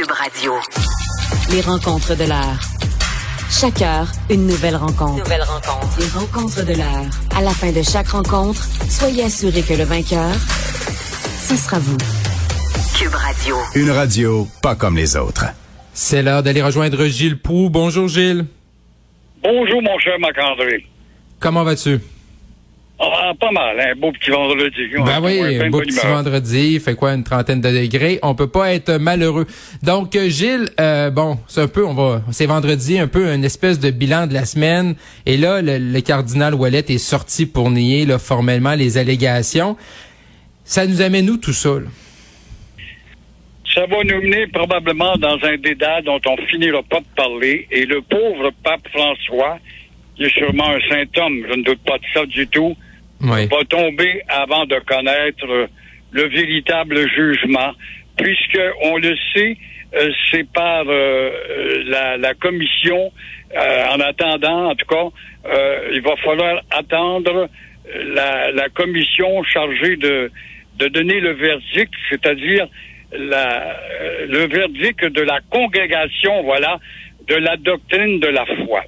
Cube Radio. Les rencontres de l'heure. Chaque heure, une nouvelle rencontre. Nouvelle rencontre. Les rencontres de l'heure. À la fin de chaque rencontre, soyez assurés que le vainqueur, ce sera vous. Cube Radio. Une radio pas comme les autres. C'est l'heure d'aller rejoindre Gilles Proux. Bonjour Gilles. Bonjour, mon cher Marc-André. Comment vas-tu? Ah, pas mal, un beau petit vendredi. Ben oui, un beau petit humeur. vendredi, il fait quoi, une trentaine de degrés? On peut pas être malheureux. Donc, euh, Gilles, euh, bon, c'est un peu, on va, c'est vendredi, un peu une espèce de bilan de la semaine. Et là, le, le cardinal Wallet est sorti pour nier là, formellement les allégations. Ça nous amène où tout ça? là? Ça va nous mener probablement dans un dédale dont on finira pas de parler. Et le pauvre pape François, qui est sûrement un saint homme, je ne doute pas de ça du tout, Oui. va tomber avant de connaître euh, le véritable jugement, puisque on le sait, euh, c'est par euh, euh, la, la commission. euh, en attendant, en tout cas, euh, il va falloir attendre la, la commission chargée de, de donner le verdict, c'est-à-dire la, le verdict de la congrégation, voilà, de la doctrine de la foi.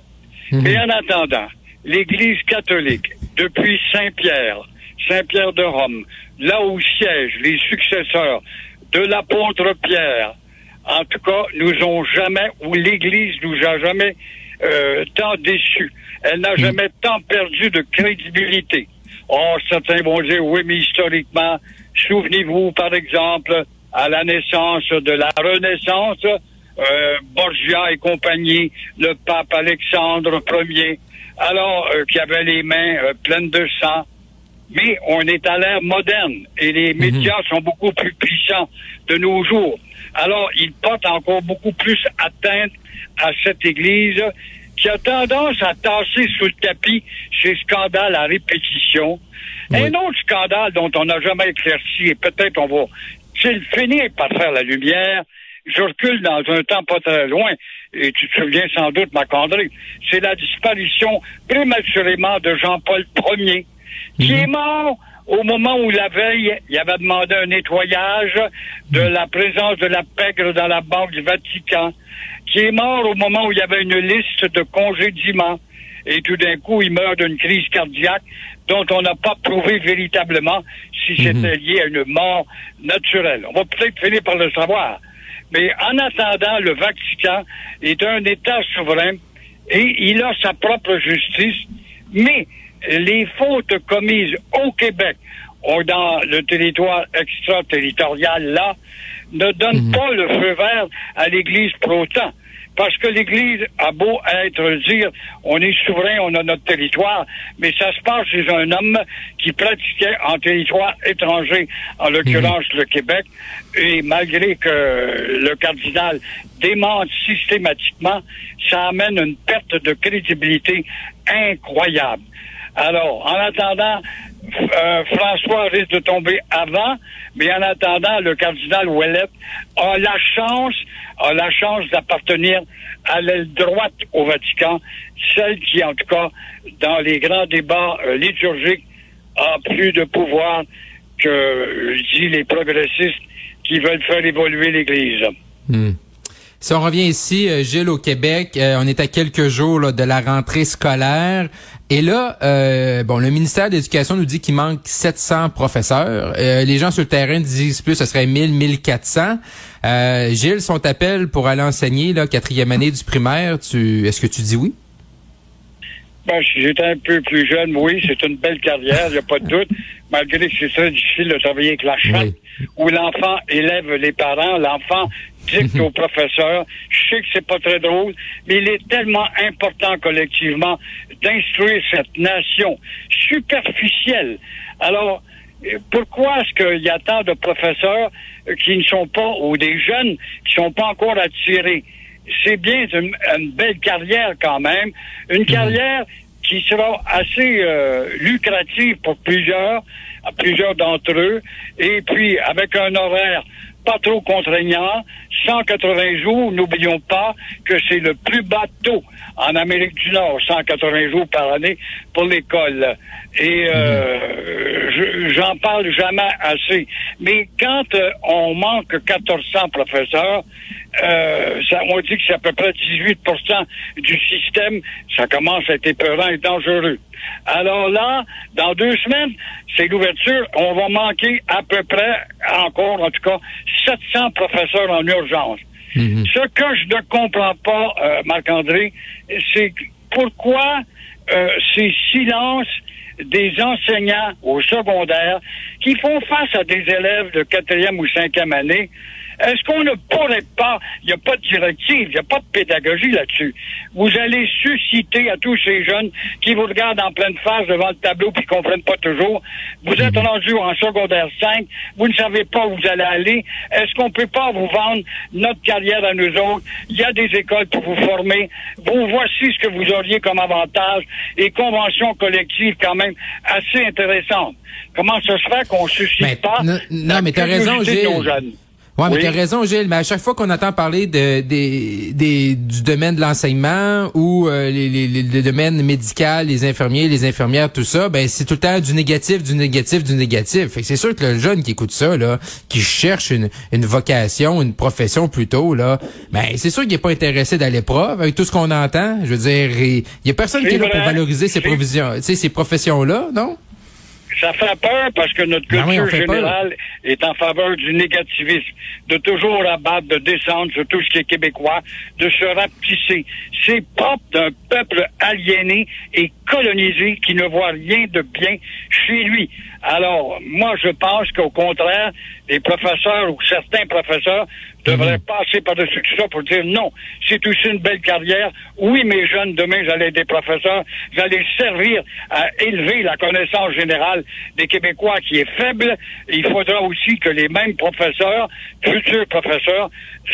Mhm. Mais en attendant, l'Église catholique, depuis Saint-Pierre, Saint-Pierre de Rome, là où siègent les successeurs de l'apôtre Pierre, en tout cas, nous ont jamais, ou l'Église nous a jamais euh, tant déçus. Elle n'a jamais tant perdu de crédibilité. Or, certains vont dire, oui, mais historiquement, souvenez-vous, par exemple, à la naissance de la Renaissance, euh, Borgia et compagnie, le pape Alexandre Ier, alors euh, qui avait les mains euh, pleines de sang. Mais on est à l'ère moderne et les médias sont beaucoup plus puissants de nos jours. Alors, ils portent encore beaucoup plus atteinte à cette Église qui a tendance à tasser sous le tapis ces scandales à répétition. Un autre scandale dont on n'a jamais éclairci, et peut-être on va s'il finir par faire la lumière, je recule dans un temps pas très loin, et tu te souviens sans doute, Macandré, c'est la disparition prématurément de Jean-Paul Ier, qui est mort au moment où la veille, il avait demandé un nettoyage de la présence de la pègre dans la banque du Vatican, qui est mort au moment où il y avait une liste de congédiements. Et tout d'un coup, il meurt d'une crise cardiaque dont on n'a pas prouvé véritablement si c'était lié à une mort naturelle. On va peut-être finir par le savoir. Mais en attendant, le Vatican est un État souverain et il a sa propre justice, mais les fautes commises au Québec ou dans le territoire extraterritorial, là, ne donnent pas le feu vert à l'Église autant. Parce que l'Église a beau être dire on est souverain, on a notre territoire, mais ça se passe chez un homme qui pratiquait en territoire étranger, en l'occurrence le Québec, et malgré que le cardinal démente systématiquement, ça amène une perte de crédibilité incroyable. Alors, en attendant, euh, François risque de tomber avant, mais en attendant, le cardinal Ouellet a la chance, a la chance d'appartenir à l'aile droite au Vatican, celle qui, en tout cas, dans les grands débats euh, liturgiques, a plus de pouvoir que, euh, dis, les progressistes qui veulent faire évoluer l'Église. Hmm. Si on revient ici, Gilles, au Québec, on est à quelques jours de la rentrée scolaire. Et là, euh, bon, le ministère de l'Éducation nous dit qu'il manque 700 professeurs. Euh, les gens sur le terrain disent plus, ce serait 1000, 1400. Euh, Gilles, son appel pour aller enseigner, là, quatrième année du primaire, tu, est-ce que tu dis oui? Ben, si j'étais un peu plus jeune, oui, c'est une belle carrière, il n'y a pas de doute, malgré que c'est très difficile de travailler avec la chatte, Oui. où l'enfant élève les parents, l'enfant dicte au professeur. Je sais que c'est pas très drôle, mais il est tellement important collectivement d'instruire cette nation superficielle. Alors, pourquoi est-ce qu'il y a tant de professeurs qui ne sont pas, ou des jeunes qui ne sont pas encore attirés? C'est bien une, une belle carrière quand même, une carrière qui sera assez euh, lucrative pour plusieurs, plusieurs d'entre eux, et puis avec un horaire pas trop contraignant, 180 jours, n'oublions pas que c'est le plus bas taux en Amérique du Nord, 180 jours par année pour l'école. Et euh, je- j'en parle jamais assez. Mais quand euh, on manque 1400 professeurs, euh, ça, on dit que c'est à peu près 18% du système. Ça commence à être épeurant et dangereux. Alors là, dans deux semaines, c'est l'ouverture. On va manquer à peu près, encore en tout cas, 700 professeurs en urgence. Ce que je ne comprends pas, euh, Marc-André, c'est pourquoi euh, ces silences des enseignants au secondaire qui font face à des élèves de quatrième ou cinquième année. Est-ce qu'on ne pourrait pas, il n'y a pas de directive, il n'y a pas de pédagogie là-dessus. Vous allez susciter à tous ces jeunes qui vous regardent en pleine face devant le tableau puis qui comprennent pas toujours. Vous êtes rendus en secondaire 5, vous ne savez pas où vous allez aller. Est-ce qu'on peut pas vous vendre notre carrière à nous autres? Il y a des écoles pour vous former. Vous voici ce que vous auriez comme avantage et conventions collectives quand même assez intéressantes. Comment ça se fait qu'on suscite Mais- pas non, mais t'as raison, Gilles. Ouais, mais Oui. t'as raison, Gilles. Mais à chaque fois qu'on entend parler de, des, des, du domaine de l'enseignement ou euh, les, les, les- le domaine médical, les infirmiers, les infirmières, tout ça, ben c'est tout le temps du négatif, du négatif, du négatif. Fait que c'est sûr que le jeune qui écoute ça, là, qui cherche une, une vocation, une profession plutôt, là, ben c'est sûr qu'il est pas intéressé d'aller l'épreuve avec tout ce qu'on entend. Je veux dire, il y a personne qui est là pour valoriser ces provisions, tu sais, ces professions-là, non? Ça fait peur parce que notre Ben oui, culture peur. générale est en faveur du négativisme, de toujours abattre, de descendre sur tout ce qui est québécois, de se rapetisser. C'est propre d'un peuple aliéné et colonisé qui ne voit rien de bien chez lui. Alors, moi, je pense qu'au contraire, les professeurs ou certains professeurs devraient passer par-dessus tout ça pour dire non, c'est aussi une belle carrière. Oui, mes jeunes, demain, j'allais être des professeurs, j'allais servir à élever la connaissance générale des Québécois qui est faible. Il faudra aussi que les mêmes professeurs, futurs professeurs,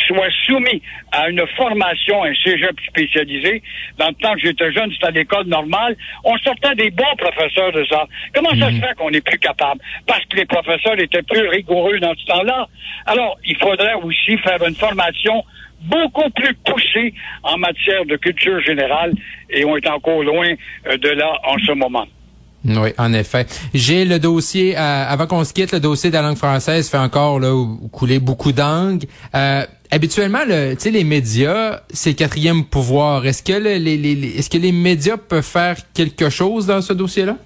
soient soumis à une formation, un cégep spécialisé. Dans le temps que j'étais jeune, c'était à l'école normale. On sortait des bons professeurs de ça. Comment ça se fait qu'on n'est plus capable? Parce que les professeurs étaient plus rigoureux dans ce temps-là. Alors, il faudrait aussi faire une formation beaucoup plus poussée en matière de culture générale et on est encore loin euh, de là en ce moment. Oui, en effet. J'ai le dossier, euh, avant qu'on se quitte, le dossier de la langue française fait encore là, couler beaucoup d'angles. Euh, habituellement, le, les médias, c'est le quatrième pouvoir. Est-ce que les médias peuvent faire quelque chose dans ce dossier-là?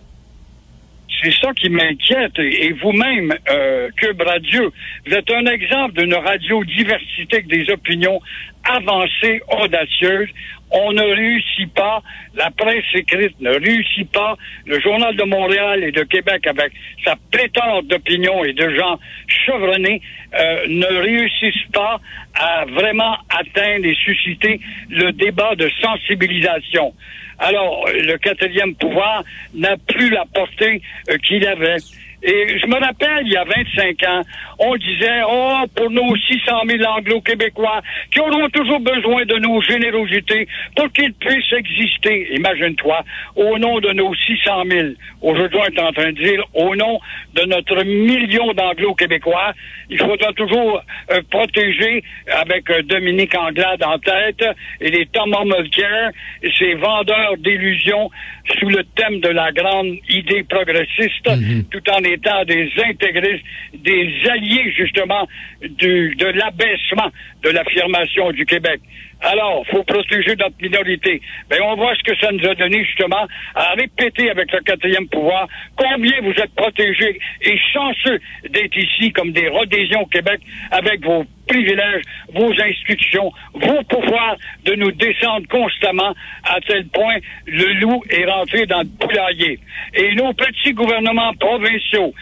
C'est ça qui m'inquiète. Et vous-même, euh, Cube Radio, vous êtes un exemple d'une radio diversité avec des opinions avancées, audacieuses. On ne réussit pas, la presse écrite ne réussit pas, le Journal de Montréal et de Québec, avec sa pléthore d'opinions et de gens chevronnés, euh, ne réussissent pas à vraiment atteindre et susciter le débat de sensibilisation. Alors, le quatrième pouvoir n'a plus la portée euh, qu'il avait. Et je me rappelle, il y a 25 ans, on disait, oh, pour nos 600 000 anglo-québécois qui auront toujours besoin de nos générosités pour qu'ils puissent exister, imagine-toi, au nom de nos 600 000. Aujourd'hui, on est en train de dire, au nom de notre million d'anglo-québécois, il faudra toujours euh, protéger avec euh, Dominique Anglade en tête et les Thomas Mulcair, ces vendeurs d'illusions sous le thème de la grande idée progressiste, tout en des intégristes, des alliés justement du, de l'abaissement de l'affirmation du Québec. Alors, faut protéger notre minorité. Ben, on voit ce que ça nous a donné justement à répéter avec le quatrième pouvoir combien vous êtes protégés et chanceux d'être ici comme des Rhodésiens au Québec avec vos privilèges, vos institutions, vos pouvoirs de nous descendre constamment à tel point le loup est rentré dans le poulailler. Et nos petits gouvernements provinciaux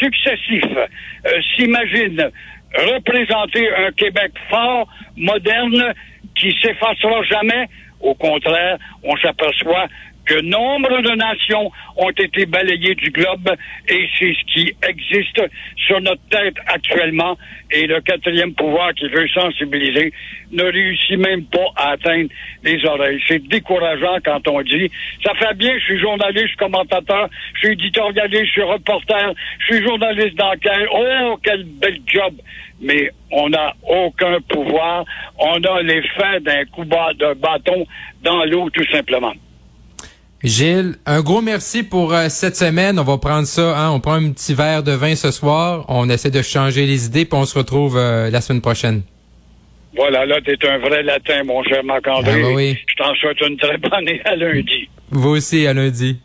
successifs euh, s'imaginent représenter un Québec fort, moderne, qui s'effacera jamais. Au contraire, on s'aperçoit que nombre de nations ont été balayées du globe et c'est ce qui existe sur notre tête actuellement. Et le quatrième pouvoir qui veut sensibiliser ne réussit même pas à atteindre les oreilles. C'est décourageant quand on dit, ça fait bien, je suis journaliste, commentateur, je suis éditorialiste, je suis reporter, je suis journaliste d'enquête. Oh, quel bel job! mais on n'a aucun pouvoir. On a l'effet d'un coup de bâton dans l'eau, tout simplement. Gilles, un gros merci pour euh, cette semaine. On va prendre ça, hein, on prend un petit verre de vin ce soir. On essaie de changer les idées, puis on se retrouve euh, la semaine prochaine. Voilà, là, tu es un vrai latin, mon cher Marc-André. Ah, bah oui. Je t'en souhaite une très bonne année à lundi. Vous aussi, à lundi.